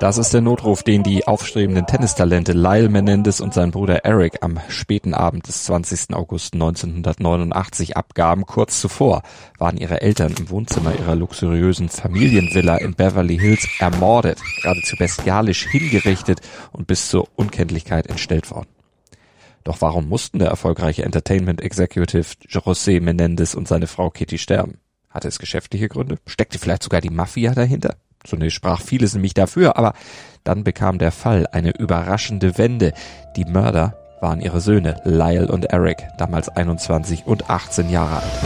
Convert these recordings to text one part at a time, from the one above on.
Das ist der Notruf, den die aufstrebenden Tennistalente Lyle Menendez und sein Bruder Eric am späten Abend des 20. August 1989 abgaben. Kurz zuvor waren ihre Eltern im Wohnzimmer ihrer luxuriösen Familienvilla in Beverly Hills ermordet, geradezu bestialisch hingerichtet und bis zur Unkenntlichkeit entstellt worden. Doch warum mussten der erfolgreiche Entertainment Executive José Menendez und seine Frau Kitty sterben? Hatte es geschäftliche Gründe? Steckte vielleicht sogar die Mafia dahinter? Zunächst sprach vieles nämlich dafür, aber dann bekam der Fall eine überraschende Wende. Die Mörder waren ihre Söhne Lyle und Eric, damals 21 und 18 Jahre alt.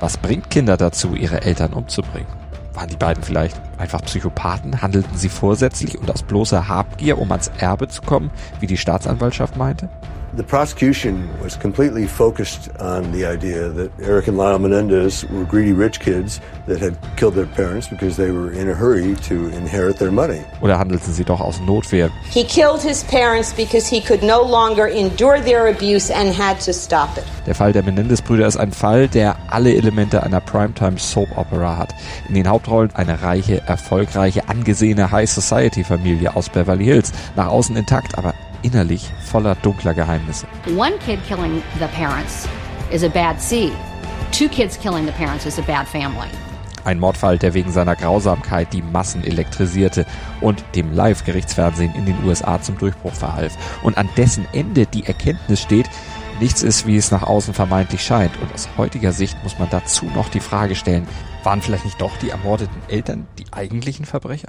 Was bringt Kinder dazu, ihre Eltern umzubringen? Waren die beiden vielleicht einfach Psychopathen? Handelten sie vorsätzlich und aus bloßer Habgier, um ans Erbe zu kommen, wie die Staatsanwaltschaft meinte? The prosecution was completely focused on the idea that Eric and Lyle Menendez were greedy rich kids that had killed their parents because they were in a hurry to inherit their money. Oder handelten sie doch aus Notwehr? He killed his parents because he could no longer endure their abuse and had to stop it. Der Fall der Menendez-Brüder ist ein Fall, der alle Elemente einer Primetime Soap Opera hat. In den Hauptrollen eine reiche, erfolgreiche, angesehene High Society Familie aus Beverly Hills. Nach außen intakt, aber innerlich voller dunkler Geheimnisse. One kid killing the parents is a bad seed. Two kids killing the parents is a bad family. Ein Mordfall, der wegen seiner Grausamkeit die Massen elektrisierte und dem Live-Gerichtsfernsehen in den USA zum Durchbruch verhalf. Und an dessen Ende die Erkenntnis steht, nichts ist, wie es nach außen vermeintlich scheint. Und aus heutiger Sicht muss man dazu noch die Frage stellen, waren vielleicht nicht doch die ermordeten Eltern die eigentlichen Verbrecher?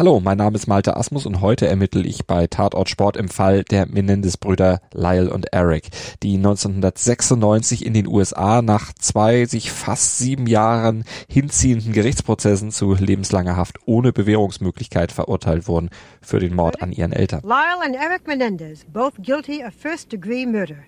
Hallo, mein Name ist Malte Asmus und heute ermittle ich bei Tatort Sport im Fall der Menendez-Brüder Lyle und Eric, die 1996 in den USA nach zwei sich fast sieben Jahren hinziehenden Gerichtsprozessen zu lebenslanger Haft ohne Bewährungsmöglichkeit verurteilt wurden für den Mord an ihren Eltern. Lyle and Eric Menendez, both guilty of first-degree murder.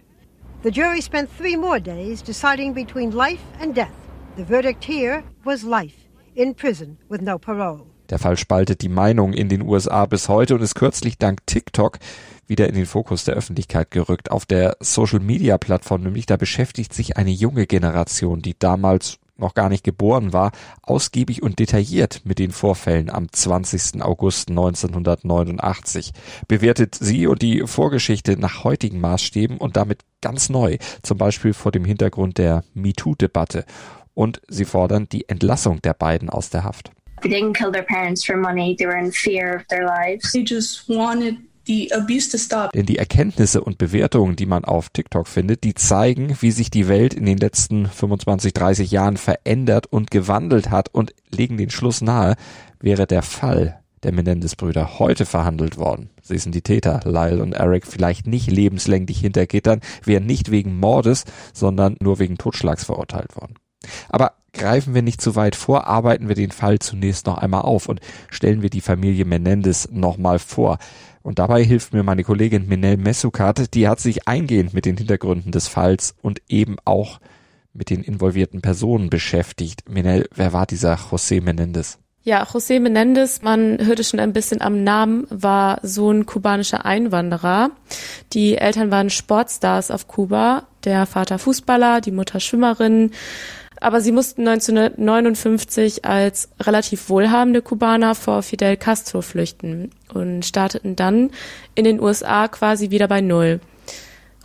The jury spent three more days deciding between life and death. The verdict here was life, in prison with no parole. Der Fall spaltet die Meinung in den USA bis heute und ist kürzlich dank TikTok wieder in den Fokus der Öffentlichkeit gerückt. Auf der Social-Media-Plattform nämlich, da beschäftigt sich eine junge Generation, die damals noch gar nicht geboren war, ausgiebig und detailliert mit den Vorfällen am 20. August 1989, bewertet sie und die Vorgeschichte nach heutigen Maßstäben und damit ganz neu, zum Beispiel vor dem Hintergrund der MeToo-Debatte. Und sie fordern die Entlassung der beiden aus der Haft. They didn't kill their parents for money. They were in fear of their lives. They just wanted the abuse to stop. Denn die Erkenntnisse und Bewertungen, die man auf TikTok findet, die zeigen, wie sich die Welt in den letzten 25, 30 Jahren verändert und gewandelt hat und legen den Schluss nahe, wäre der Fall der Menendez-Brüder heute verhandelt worden. Sie sind die Täter, Lyle und Eric, vielleicht nicht lebenslänglich hinter Gittern, wären nicht wegen Mordes, sondern nur wegen Totschlags verurteilt worden. Aber greifen wir nicht zu weit vor, arbeiten wir den Fall zunächst noch einmal auf und stellen wir die Familie Menendez nochmal vor. Und dabei hilft mir meine Kollegin Minel Messukat, die hat sich eingehend mit den Hintergründen des Falls und eben auch mit den involvierten Personen beschäftigt. Minel, wer war dieser José Menendez? Ja, José Menendez, man hörte schon ein bisschen am Namen, war Sohn kubanischer Einwanderer. Die Eltern waren Sportstars auf Kuba, der Vater Fußballer, die Mutter Schwimmerin aber sie mussten 1959 als relativ wohlhabende Kubaner vor Fidel Castro flüchten und starteten dann in den USA quasi wieder bei Null.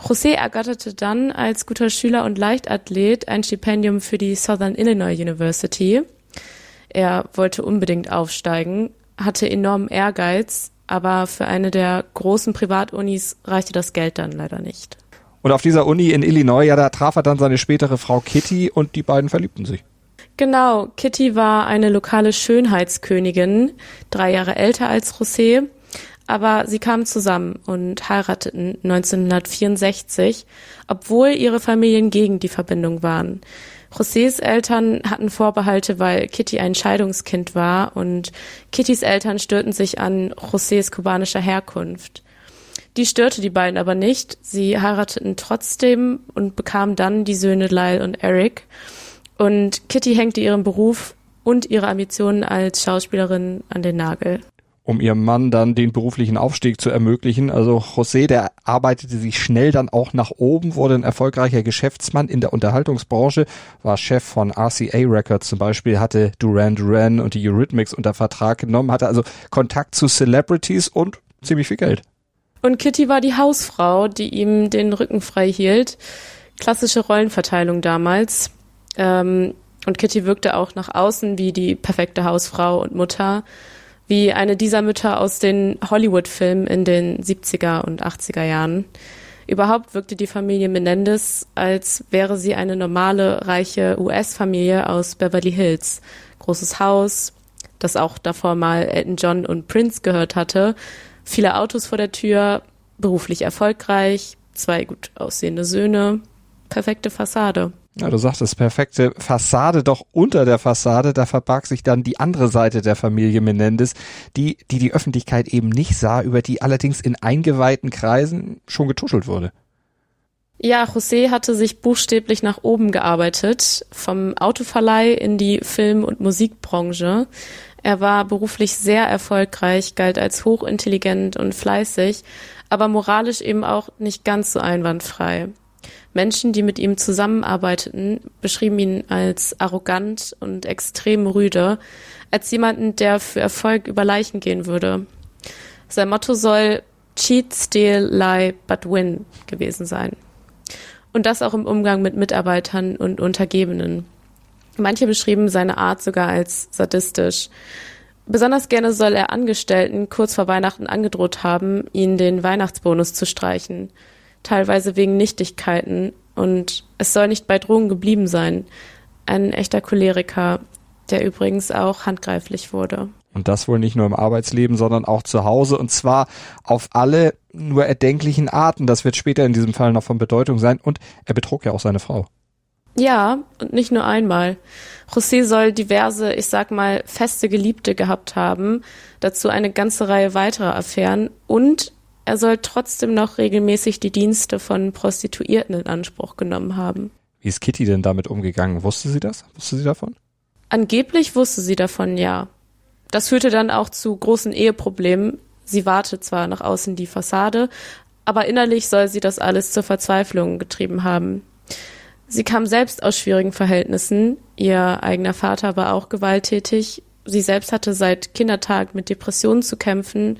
José ergatterte dann als guter Schüler und Leichtathlet ein Stipendium für die Southern Illinois University. Er wollte unbedingt aufsteigen, hatte enormen Ehrgeiz, aber für eine der großen Privatunis reichte das Geld dann leider nicht. Und auf dieser Uni in Illinois, ja, da traf er dann seine spätere Frau Kitty und die beiden verliebten sich. Genau, Kitty war eine lokale Schönheitskönigin, drei Jahre älter als José, aber sie kamen zusammen und heirateten 1964, obwohl ihre Familien gegen die Verbindung waren. Josés Eltern hatten Vorbehalte, weil Kitty ein Scheidungskind war und Kittys Eltern störten sich an Josés kubanischer Herkunft. Die störte die beiden aber nicht. Sie heirateten trotzdem und bekamen dann die Söhne Lyle und Eric. Und Kitty hängte ihren Beruf und ihre Ambitionen als Schauspielerin an den Nagel um ihrem Mann dann den beruflichen Aufstieg zu ermöglichen. Also José, der arbeitete sich schnell dann auch nach oben, wurde ein erfolgreicher Geschäftsmann in der Unterhaltungsbranche, war Chef von RCA Records zum Beispiel, hatte Duran Duran und die Eurythmics unter Vertrag genommen, hatte also Kontakt zu Celebrities und ziemlich viel Geld. Und Kitty war die Hausfrau, die ihm den Rücken frei hielt. Klassische Rollenverteilung damals. Ähm, und Kitty wirkte auch nach außen wie die perfekte Hausfrau und Mutter wie eine dieser Mütter aus den Hollywood-Filmen in den 70er und 80er Jahren. Überhaupt wirkte die Familie Menendez, als wäre sie eine normale, reiche US-Familie aus Beverly Hills. Großes Haus, das auch davor mal Elton John und Prince gehört hatte, viele Autos vor der Tür, beruflich erfolgreich, zwei gut aussehende Söhne, perfekte Fassade. Ja, du sagtest perfekte Fassade, doch unter der Fassade, da verbarg sich dann die andere Seite der Familie Menendez, die, die die Öffentlichkeit eben nicht sah, über die allerdings in eingeweihten Kreisen schon getuschelt wurde. Ja, José hatte sich buchstäblich nach oben gearbeitet, vom Autoverleih in die Film- und Musikbranche. Er war beruflich sehr erfolgreich, galt als hochintelligent und fleißig, aber moralisch eben auch nicht ganz so einwandfrei. Menschen, die mit ihm zusammenarbeiteten, beschrieben ihn als arrogant und extrem rüde, als jemanden, der für Erfolg über Leichen gehen würde. Sein Motto soll Cheat, Steal, Lie, but Win gewesen sein. Und das auch im Umgang mit Mitarbeitern und Untergebenen. Manche beschrieben seine Art sogar als sadistisch. Besonders gerne soll er Angestellten kurz vor Weihnachten angedroht haben, ihnen den Weihnachtsbonus zu streichen teilweise wegen Nichtigkeiten. Und es soll nicht bei Drogen geblieben sein. Ein echter Choleriker, der übrigens auch handgreiflich wurde. Und das wohl nicht nur im Arbeitsleben, sondern auch zu Hause und zwar auf alle nur erdenklichen Arten. Das wird später in diesem Fall noch von Bedeutung sein. Und er betrug ja auch seine Frau. Ja, und nicht nur einmal. José soll diverse, ich sag mal, feste Geliebte gehabt haben, dazu eine ganze Reihe weiterer Affären und er soll trotzdem noch regelmäßig die Dienste von Prostituierten in Anspruch genommen haben. Wie ist Kitty denn damit umgegangen? Wusste sie das? Wusste sie davon? Angeblich wusste sie davon, ja. Das führte dann auch zu großen Eheproblemen. Sie warte zwar nach außen die Fassade, aber innerlich soll sie das alles zur Verzweiflung getrieben haben. Sie kam selbst aus schwierigen Verhältnissen. Ihr eigener Vater war auch gewalttätig. Sie selbst hatte seit Kindertag mit Depressionen zu kämpfen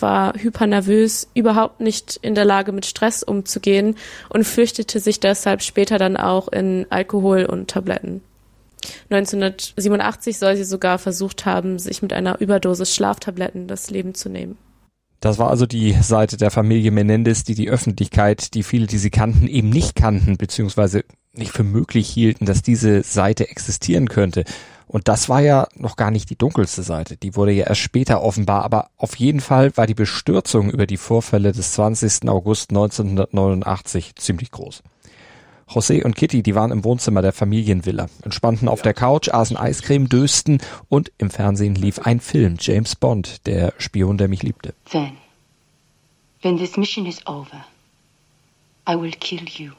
war hypernervös, überhaupt nicht in der Lage, mit Stress umzugehen und fürchtete sich deshalb später dann auch in Alkohol und Tabletten. 1987 soll sie sogar versucht haben, sich mit einer Überdosis Schlaftabletten das Leben zu nehmen. Das war also die Seite der Familie Menendez, die die Öffentlichkeit, die viele, die sie kannten, eben nicht kannten, beziehungsweise nicht für möglich hielten, dass diese Seite existieren könnte. Und das war ja noch gar nicht die dunkelste Seite. Die wurde ja erst später offenbar. Aber auf jeden Fall war die Bestürzung über die Vorfälle des 20. August 1989 ziemlich groß. José und Kitty, die waren im Wohnzimmer der Familienvilla, entspannten auf der Couch, aßen Eiscreme, dösten und im Fernsehen lief ein Film, James Bond, der Spion, der mich liebte. Then, when this mission is over, I will kill you.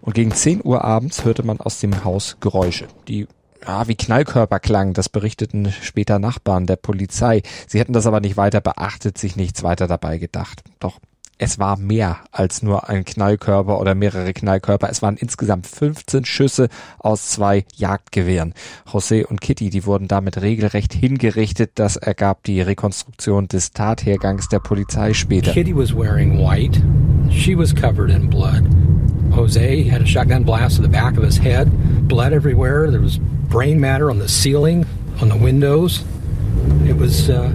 Und gegen 10 Uhr abends hörte man aus dem Haus Geräusche, die ja, wie Knallkörper klangen. Das berichteten später Nachbarn der Polizei. Sie hätten das aber nicht weiter beachtet, sich nichts weiter dabei gedacht. Doch es war mehr als nur ein Knallkörper oder mehrere Knallkörper. Es waren insgesamt 15 Schüsse aus zwei Jagdgewehren. José und Kitty, die wurden damit regelrecht hingerichtet. Das ergab die Rekonstruktion des Tathergangs der Polizei später. Kitty was wearing white. She was covered in blood. Jose had a shotgun blast to the back of his head, blood everywhere. There was brain matter on the ceiling, on the windows. It was uh,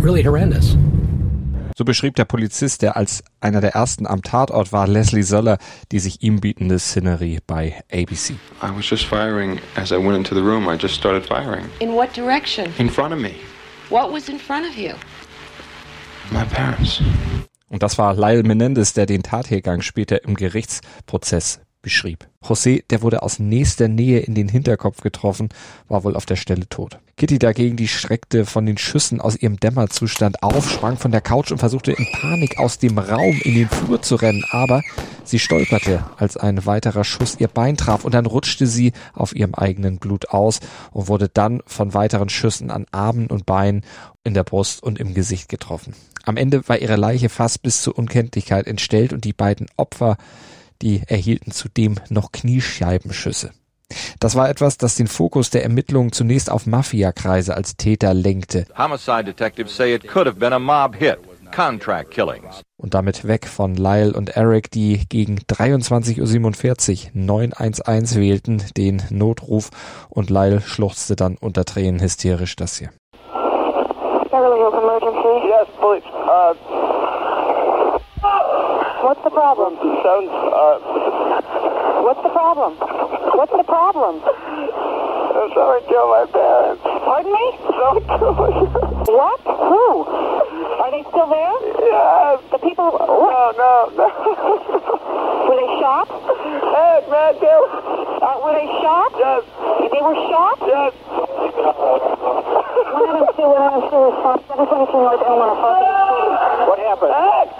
really horrendous. So beschrieb der Polizist, der als einer der ersten am Tatort war, Leslie Söller, die sich ihm bietende Szenerie bei ABC. I was just firing as I went into the room. I just started firing. In what direction? In front of me. What was in front of you? My parents. Und das war Lyle Menendez, der den Tathergang später im Gerichtsprozess beschrieb. José, der wurde aus nächster Nähe in den Hinterkopf getroffen, war wohl auf der Stelle tot. Kitty dagegen, die schreckte von den Schüssen aus ihrem Dämmerzustand auf, sprang von der Couch und versuchte in Panik aus dem Raum in den Flur zu rennen, aber sie stolperte, als ein weiterer Schuss ihr Bein traf und dann rutschte sie auf ihrem eigenen Blut aus und wurde dann von weiteren Schüssen an Armen und Beinen in der Brust und im Gesicht getroffen. Am Ende war ihre Leiche fast bis zur Unkenntlichkeit entstellt und die beiden Opfer, die erhielten zudem noch Kniescheibenschüsse. Das war etwas, das den Fokus der Ermittlungen zunächst auf Mafiakreise als Täter lenkte. Homicide detectives say it could have been a mob hit. Contract killings. Und damit weg von Lyle und Eric, die gegen 23.47 Uhr 911 wählten, den Notruf, und Lyle schluchzte dann unter Tränen hysterisch das hier. What's the problem? sounds, uh, What's the problem? What's the problem? someone killed my parents. Pardon me? My parents. What? Who? Are they still there? Yes. The people. No, no, no. Were they shot? Hey, man, they were, Uh, were they shot? yes, They were shot? yes. One of them still went on serious shot. 722 North apartment. What happened? Hey,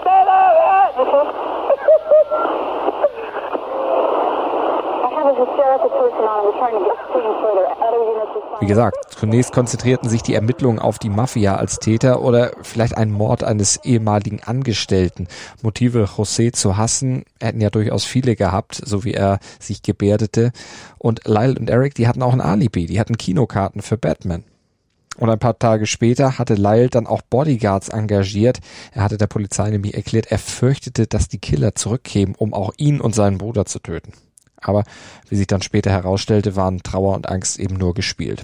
Wie gesagt, zunächst konzentrierten sich die Ermittlungen auf die Mafia als Täter oder vielleicht einen Mord eines ehemaligen Angestellten. Motive José zu hassen hätten ja durchaus viele gehabt, so wie er sich gebärdete. Und Lyle und Eric, die hatten auch ein Alibi, die hatten Kinokarten für Batman. Und ein paar Tage später hatte Lyle dann auch Bodyguards engagiert. Er hatte der Polizei nämlich erklärt, er fürchtete, dass die Killer zurückkämen, um auch ihn und seinen Bruder zu töten. Aber wie sich dann später herausstellte, waren Trauer und Angst eben nur gespielt.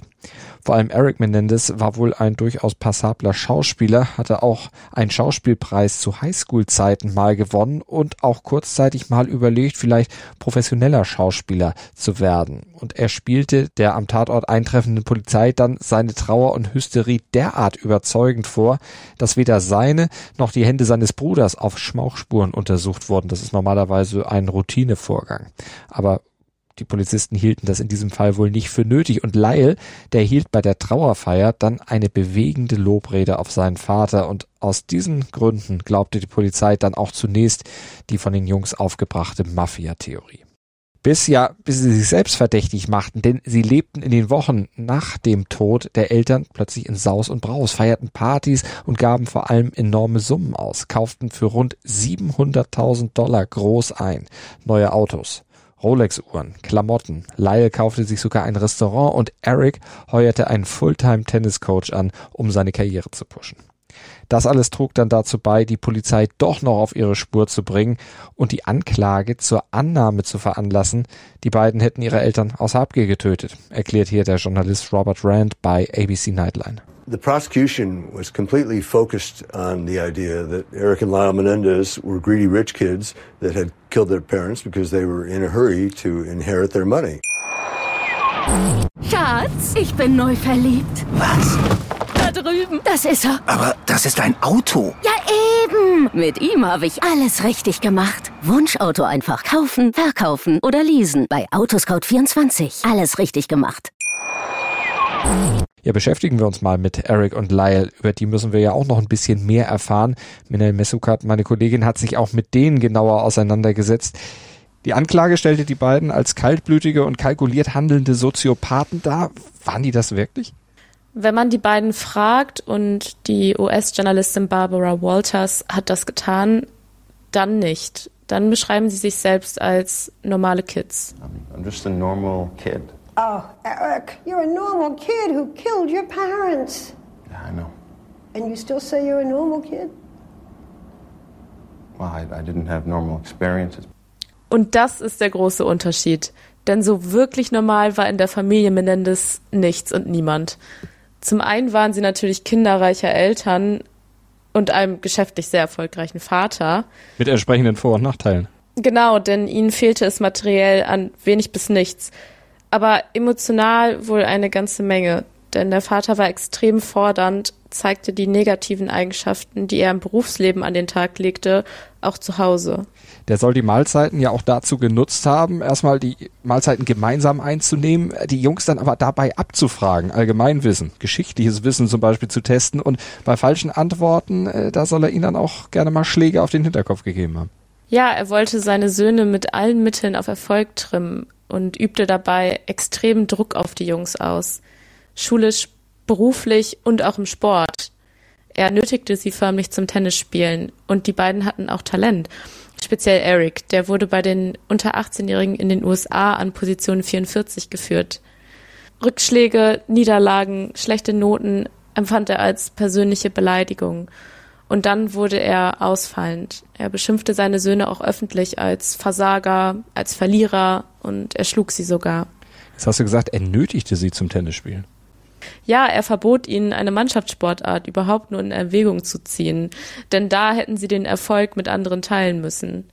Vor allem Eric Menendez war wohl ein durchaus passabler Schauspieler, hatte auch einen Schauspielpreis zu Highschool-Zeiten mal gewonnen und auch kurzzeitig mal überlegt, vielleicht professioneller Schauspieler zu werden. Und er spielte der am Tatort eintreffenden Polizei dann seine Trauer und Hysterie derart überzeugend vor, dass weder seine noch die Hände seines Bruders auf Schmauchspuren untersucht wurden. Das ist normalerweise ein Routinevorgang. Aber die Polizisten hielten das in diesem Fall wohl nicht für nötig und Lyle, der hielt bei der Trauerfeier dann eine bewegende Lobrede auf seinen Vater und aus diesen Gründen glaubte die Polizei dann auch zunächst die von den Jungs aufgebrachte Mafia-Theorie. Bis ja, bis sie sich selbst verdächtig machten, denn sie lebten in den Wochen nach dem Tod der Eltern plötzlich in Saus und Braus, feierten Partys und gaben vor allem enorme Summen aus, kauften für rund 700.000 Dollar groß ein, neue Autos. Rolex-Uhren, Klamotten. Lyle kaufte sich sogar ein Restaurant und Eric heuerte einen Fulltime-Tenniscoach an, um seine Karriere zu pushen. Das alles trug dann dazu bei, die Polizei doch noch auf ihre Spur zu bringen und die Anklage zur Annahme zu veranlassen, die beiden hätten ihre Eltern aus Habgier getötet, erklärt hier der Journalist Robert Rand bei ABC Nightline. The prosecution was completely focused on the idea that Eric and Lyle Menendez were greedy rich kids that had killed their parents because they were in a hurry to inherit their money. Schatz, ich bin neu verliebt. Was? Das ist er. Aber das ist ein Auto. Ja, eben. Mit ihm habe ich alles richtig gemacht. Wunschauto einfach kaufen, verkaufen oder leasen. Bei Autoscout24. Alles richtig gemacht. Ja, beschäftigen wir uns mal mit Eric und Lyle. Über die müssen wir ja auch noch ein bisschen mehr erfahren. Minel Messukat, meine Kollegin, hat sich auch mit denen genauer auseinandergesetzt. Die Anklage stellte die beiden als kaltblütige und kalkuliert handelnde Soziopathen dar. Waren die das wirklich? Wenn man die beiden fragt und die US-Journalistin Barbara Walters hat das getan, dann nicht. Dann beschreiben sie sich selbst als normale Kids. I'm just a normal kid. Oh, Eric, you're a normal kid who killed your parents. Yeah, I know. And you still say you're a normal kid? Well, I, I didn't have normal experiences. Und das ist der große Unterschied. Denn so wirklich normal war in der Familie Menendez nichts und niemand. Zum einen waren sie natürlich kinderreicher Eltern und einem geschäftlich sehr erfolgreichen Vater. Mit entsprechenden Vor- und Nachteilen. Genau, denn ihnen fehlte es materiell an wenig bis nichts. Aber emotional wohl eine ganze Menge. Denn der Vater war extrem fordernd, zeigte die negativen Eigenschaften, die er im Berufsleben an den Tag legte, auch zu Hause. Der soll die Mahlzeiten ja auch dazu genutzt haben, erstmal die Mahlzeiten gemeinsam einzunehmen, die Jungs dann aber dabei abzufragen, Allgemeinwissen, geschichtliches Wissen zum Beispiel zu testen und bei falschen Antworten, äh, da soll er ihnen dann auch gerne mal Schläge auf den Hinterkopf gegeben haben. Ja, er wollte seine Söhne mit allen Mitteln auf Erfolg trimmen und übte dabei extremen Druck auf die Jungs aus. Schulisch, beruflich und auch im Sport. Er nötigte sie förmlich zum Tennisspielen und die beiden hatten auch Talent. Speziell Eric, der wurde bei den unter 18-Jährigen in den USA an Position 44 geführt. Rückschläge, Niederlagen, schlechte Noten empfand er als persönliche Beleidigung. Und dann wurde er ausfallend. Er beschimpfte seine Söhne auch öffentlich als Versager, als Verlierer und er schlug sie sogar. Jetzt hast du gesagt, er nötigte sie zum Tennisspielen. Ja, er verbot ihnen, eine Mannschaftssportart überhaupt nur in Erwägung zu ziehen, denn da hätten sie den Erfolg mit anderen teilen müssen.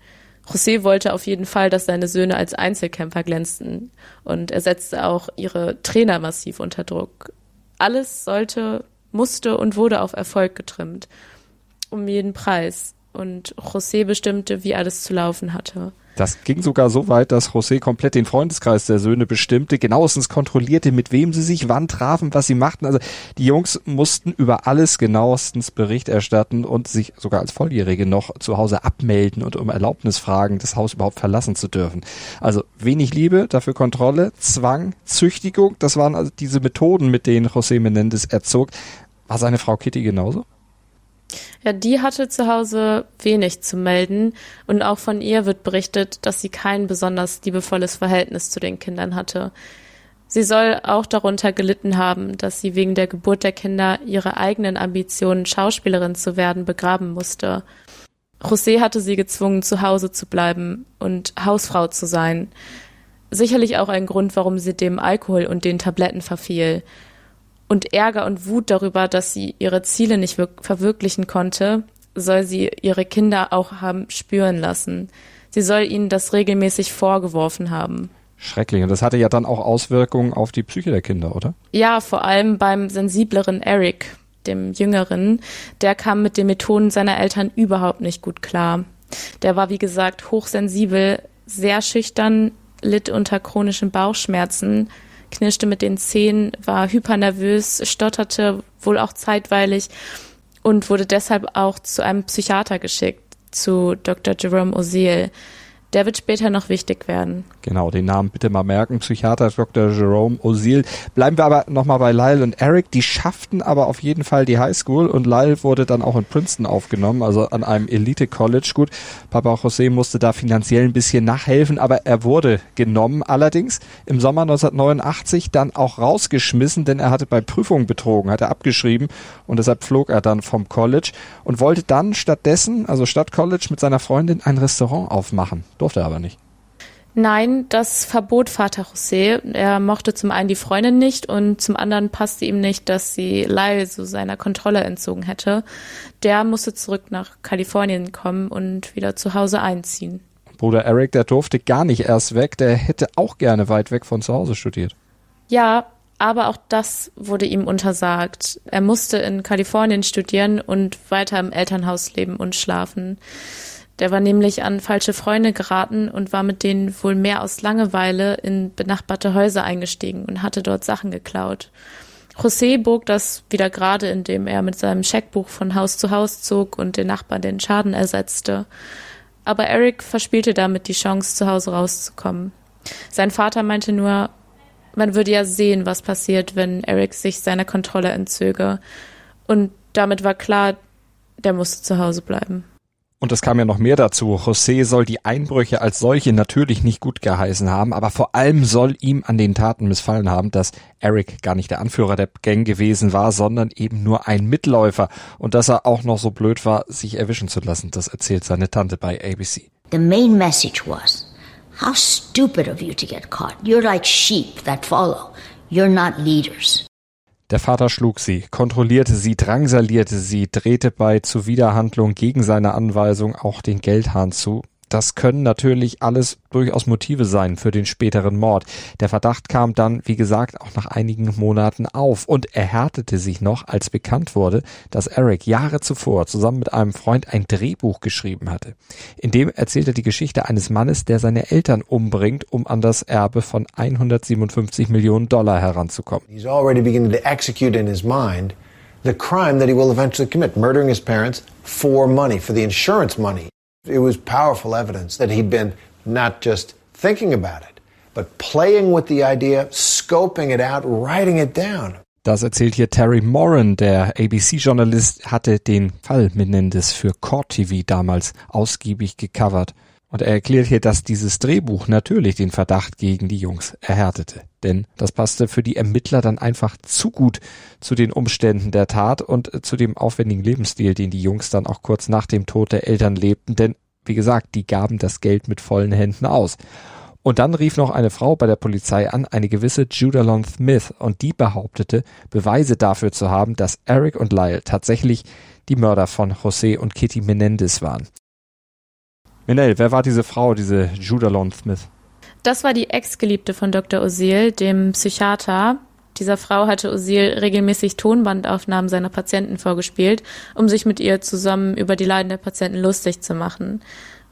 José wollte auf jeden Fall, dass seine Söhne als Einzelkämpfer glänzten und er setzte auch ihre Trainer massiv unter Druck. Alles sollte, musste und wurde auf Erfolg getrimmt. Um jeden Preis. Und José bestimmte, wie alles zu laufen hatte. Das ging sogar so weit, dass José komplett den Freundeskreis der Söhne bestimmte, genauestens kontrollierte, mit wem sie sich wann trafen, was sie machten. Also die Jungs mussten über alles genauestens Bericht erstatten und sich sogar als Volljährige noch zu Hause abmelden und um Erlaubnis fragen, das Haus überhaupt verlassen zu dürfen. Also wenig Liebe, dafür Kontrolle, Zwang, Züchtigung, das waren also diese Methoden, mit denen José Menendez erzog. War seine Frau Kitty genauso? Ja, die hatte zu Hause wenig zu melden und auch von ihr wird berichtet, dass sie kein besonders liebevolles Verhältnis zu den Kindern hatte. Sie soll auch darunter gelitten haben, dass sie wegen der Geburt der Kinder ihre eigenen Ambitionen, Schauspielerin zu werden, begraben musste. José hatte sie gezwungen, zu Hause zu bleiben und Hausfrau zu sein. Sicherlich auch ein Grund, warum sie dem Alkohol und den Tabletten verfiel und Ärger und Wut darüber, dass sie ihre Ziele nicht verwirklichen konnte, soll sie ihre Kinder auch haben spüren lassen. Sie soll ihnen das regelmäßig vorgeworfen haben. Schrecklich. Und das hatte ja dann auch Auswirkungen auf die Psyche der Kinder, oder? Ja, vor allem beim sensibleren Eric, dem Jüngeren. Der kam mit den Methoden seiner Eltern überhaupt nicht gut klar. Der war, wie gesagt, hochsensibel, sehr schüchtern, litt unter chronischen Bauchschmerzen, knirschte mit den Zähnen, war hypernervös, stotterte wohl auch zeitweilig und wurde deshalb auch zu einem Psychiater geschickt, zu Dr. Jerome Oziel. Der wird später noch wichtig werden. Genau, den Namen bitte mal merken. Psychiater Dr. Jerome Osil. Bleiben wir aber nochmal bei Lyle und Eric. Die schafften aber auf jeden Fall die Highschool und Lyle wurde dann auch in Princeton aufgenommen, also an einem Elite College. Gut, Papa José musste da finanziell ein bisschen nachhelfen, aber er wurde genommen. Allerdings im Sommer 1989 dann auch rausgeschmissen, denn er hatte bei Prüfungen betrogen, hat er abgeschrieben und deshalb flog er dann vom College und wollte dann stattdessen, also statt College, mit seiner Freundin ein Restaurant aufmachen. Durfte er aber nicht. Nein, das verbot Vater José. Er mochte zum einen die Freundin nicht und zum anderen passte ihm nicht, dass sie Lyle so seiner Kontrolle entzogen hätte. Der musste zurück nach Kalifornien kommen und wieder zu Hause einziehen. Bruder Eric, der durfte gar nicht erst weg. Der hätte auch gerne weit weg von zu Hause studiert. Ja, aber auch das wurde ihm untersagt. Er musste in Kalifornien studieren und weiter im Elternhaus leben und schlafen. Der war nämlich an falsche Freunde geraten und war mit denen wohl mehr aus Langeweile in benachbarte Häuser eingestiegen und hatte dort Sachen geklaut. José bog das wieder gerade, indem er mit seinem Scheckbuch von Haus zu Haus zog und den Nachbarn den Schaden ersetzte. Aber Eric verspielte damit die Chance, zu Hause rauszukommen. Sein Vater meinte nur, man würde ja sehen, was passiert, wenn Eric sich seiner Kontrolle entzöge. Und damit war klar, der musste zu Hause bleiben. Und es kam ja noch mehr dazu. José soll die Einbrüche als solche natürlich nicht gut geheißen haben, aber vor allem soll ihm an den Taten missfallen haben, dass Eric gar nicht der Anführer der Gang gewesen war, sondern eben nur ein Mitläufer und dass er auch noch so blöd war, sich erwischen zu lassen. Das erzählt seine Tante bei ABC. The main message was, how stupid of you to get caught. You're like sheep that follow. You're not leaders. Der Vater schlug sie, kontrollierte sie, drangsalierte sie, drehte bei Zuwiderhandlung gegen seine Anweisung auch den Geldhahn zu. Das können natürlich alles durchaus Motive sein für den späteren Mord. Der Verdacht kam dann, wie gesagt, auch nach einigen Monaten auf und erhärtete sich noch, als bekannt wurde, dass Eric Jahre zuvor zusammen mit einem Freund ein Drehbuch geschrieben hatte. In dem erzählt er die Geschichte eines Mannes, der seine Eltern umbringt, um an das Erbe von 157 Millionen Dollar heranzukommen. He's already beginning to execute in his mind the crime that he will eventually commit, murdering his parents for money, for the insurance money. It was powerful evidence that he'd been not just thinking about it, but playing with the idea, scoping it out, writing it down. Das erzählt hier Terry Moran, der ABC-Journalist, hatte den Fall Menendez für Court TV damals ausgiebig gecovert. Und er erklärt hier, dass dieses Drehbuch natürlich den Verdacht gegen die Jungs erhärtete. Denn das passte für die Ermittler dann einfach zu gut zu den Umständen der Tat und zu dem aufwendigen Lebensstil, den die Jungs dann auch kurz nach dem Tod der Eltern lebten. Denn, wie gesagt, die gaben das Geld mit vollen Händen aus. Und dann rief noch eine Frau bei der Polizei an, eine gewisse Judalon Smith, und die behauptete, Beweise dafür zu haben, dass Eric und Lyle tatsächlich die Mörder von José und Kitty Menendez waren. Menel, wer war diese Frau, diese Judalon Smith? Das war die Ex-Geliebte von Dr. Osil, dem Psychiater. Dieser Frau hatte Osil regelmäßig Tonbandaufnahmen seiner Patienten vorgespielt, um sich mit ihr zusammen über die Leiden der Patienten lustig zu machen.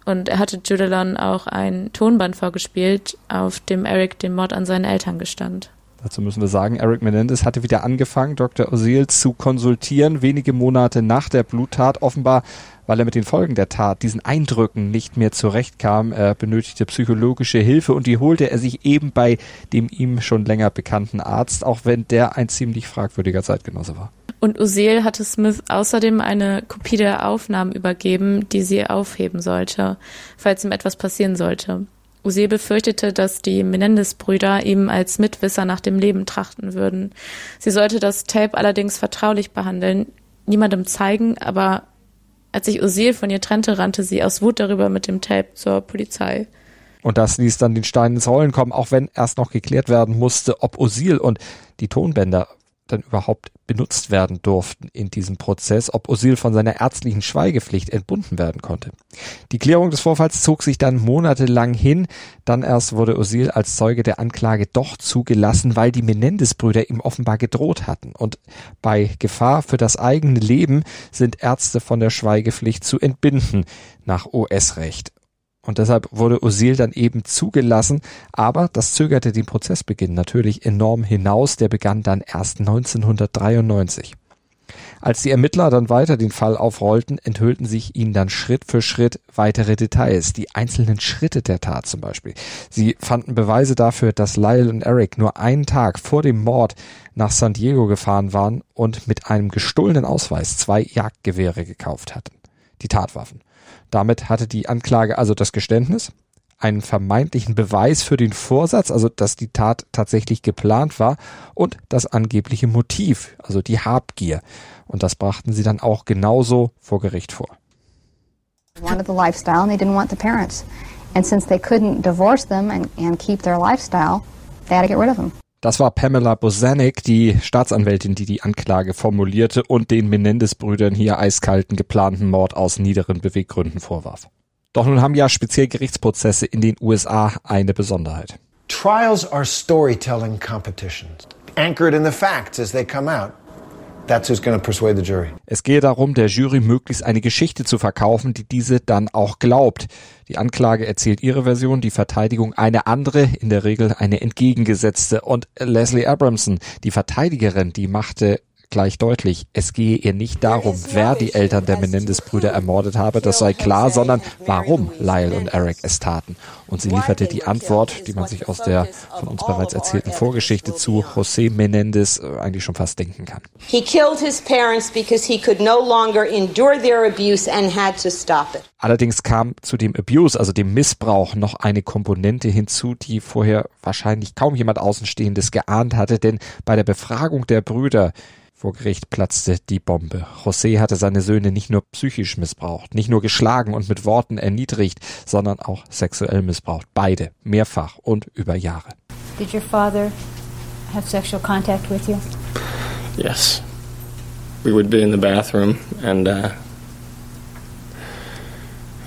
Und er hatte Judalon auch ein Tonband vorgespielt, auf dem Eric den Mord an seinen Eltern gestand. Dazu müssen wir sagen, Eric Menendez hatte wieder angefangen, Dr. Osil zu konsultieren, wenige Monate nach der Bluttat. Offenbar weil er mit den Folgen der Tat, diesen Eindrücken nicht mehr zurechtkam. Er benötigte psychologische Hilfe und die holte er sich eben bei dem ihm schon länger bekannten Arzt, auch wenn der ein ziemlich fragwürdiger Zeitgenosse war. Und Usil hatte Smith außerdem eine Kopie der Aufnahmen übergeben, die sie aufheben sollte, falls ihm etwas passieren sollte. Usil befürchtete, dass die Menendez-Brüder ihm als Mitwisser nach dem Leben trachten würden. Sie sollte das Tape allerdings vertraulich behandeln, niemandem zeigen, aber als sich Usil von ihr trennte, rannte sie aus Wut darüber mit dem Tape zur Polizei. Und das ließ dann den Stein ins Rollen kommen, auch wenn erst noch geklärt werden musste, ob Usil und die Tonbänder dann überhaupt benutzt werden durften in diesem Prozess, ob Osil von seiner ärztlichen Schweigepflicht entbunden werden konnte. Die Klärung des Vorfalls zog sich dann monatelang hin. Dann erst wurde Osil als Zeuge der Anklage doch zugelassen, weil die Menendez-Brüder ihm offenbar gedroht hatten. Und bei Gefahr für das eigene Leben sind Ärzte von der Schweigepflicht zu entbinden nach US-Recht. Und deshalb wurde Osil dann eben zugelassen, aber das zögerte den Prozessbeginn natürlich enorm hinaus, der begann dann erst 1993. Als die Ermittler dann weiter den Fall aufrollten, enthüllten sich ihnen dann Schritt für Schritt weitere Details, die einzelnen Schritte der Tat zum Beispiel. Sie fanden Beweise dafür, dass Lyle und Eric nur einen Tag vor dem Mord nach San Diego gefahren waren und mit einem gestohlenen Ausweis zwei Jagdgewehre gekauft hatten. Die Tatwaffen. Damit hatte die Anklage also das Geständnis, einen vermeintlichen Beweis für den Vorsatz, also dass die Tat tatsächlich geplant war, und das angebliche Motiv, also die Habgier. Und das brachten sie dann auch genauso vor Gericht vor. they had to get rid of them. Das war Pamela Bosanek, die Staatsanwältin, die die Anklage formulierte und den Menendez-Brüdern hier eiskalten geplanten Mord aus niederen Beweggründen vorwarf. Doch nun haben ja speziell Gerichtsprozesse in den USA eine Besonderheit. Trials are storytelling competitions, anchored in the facts as they come out. That's who's going to persuade the jury. Es gehe darum, der Jury möglichst eine Geschichte zu verkaufen, die diese dann auch glaubt. Die Anklage erzählt ihre Version, die Verteidigung eine andere, in der Regel eine entgegengesetzte. Und Leslie Abramson, die Verteidigerin, die machte gleich deutlich, es gehe ihr nicht darum, wer die Eltern der Menendez-Brüder ermordet habe, das sei klar, sondern warum Lyle und Eric es taten. Und sie lieferte die Antwort, die man sich aus der von uns bereits erzählten Vorgeschichte zu José Menendez äh, eigentlich schon fast denken kann. He killed his parents because he could no longer endure their abuse and had to stop it. Allerdings kam zu dem Abuse, also dem Missbrauch, noch eine Komponente hinzu, die vorher wahrscheinlich kaum jemand Außenstehendes geahnt hatte, denn bei der Befragung der Brüder vor Gericht platzte die Bombe. José hatte seine Söhne nicht nur psychisch missbraucht, nicht nur geschlagen und mit Worten erniedrigt, sondern auch sexuell missbraucht. Beide, mehrfach und über Jahre. Did your father have sexual contact with you? Yes. We would be in the bathroom and uh,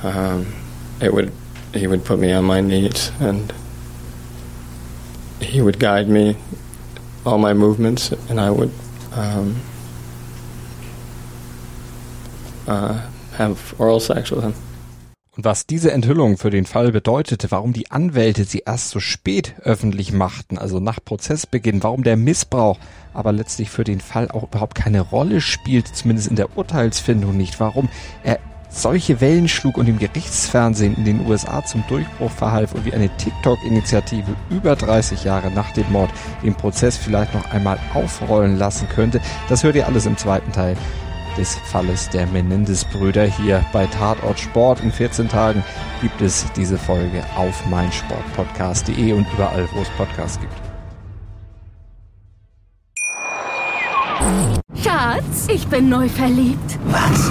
um, it would he would put me on my knees and he would guide me all my movements and I would um, uh, have oral sex with him. Und was diese Enthüllung für den Fall bedeutete, warum die Anwälte sie erst so spät öffentlich machten, also nach Prozessbeginn, warum der Missbrauch aber letztlich für den Fall auch überhaupt keine Rolle spielt, zumindest in der Urteilsfindung nicht, warum er solche Wellen schlug und im Gerichtsfernsehen in den USA zum Durchbruch verhalf und wie eine TikTok-Initiative über 30 Jahre nach dem Mord den Prozess vielleicht noch einmal aufrollen lassen könnte, das hört ihr alles im zweiten Teil des Falles der Menendez-Brüder hier bei Tatort Sport. In 14 Tagen gibt es diese Folge auf meinsportpodcast.de und überall, wo es Podcasts gibt. Schatz, ich bin neu verliebt. Was?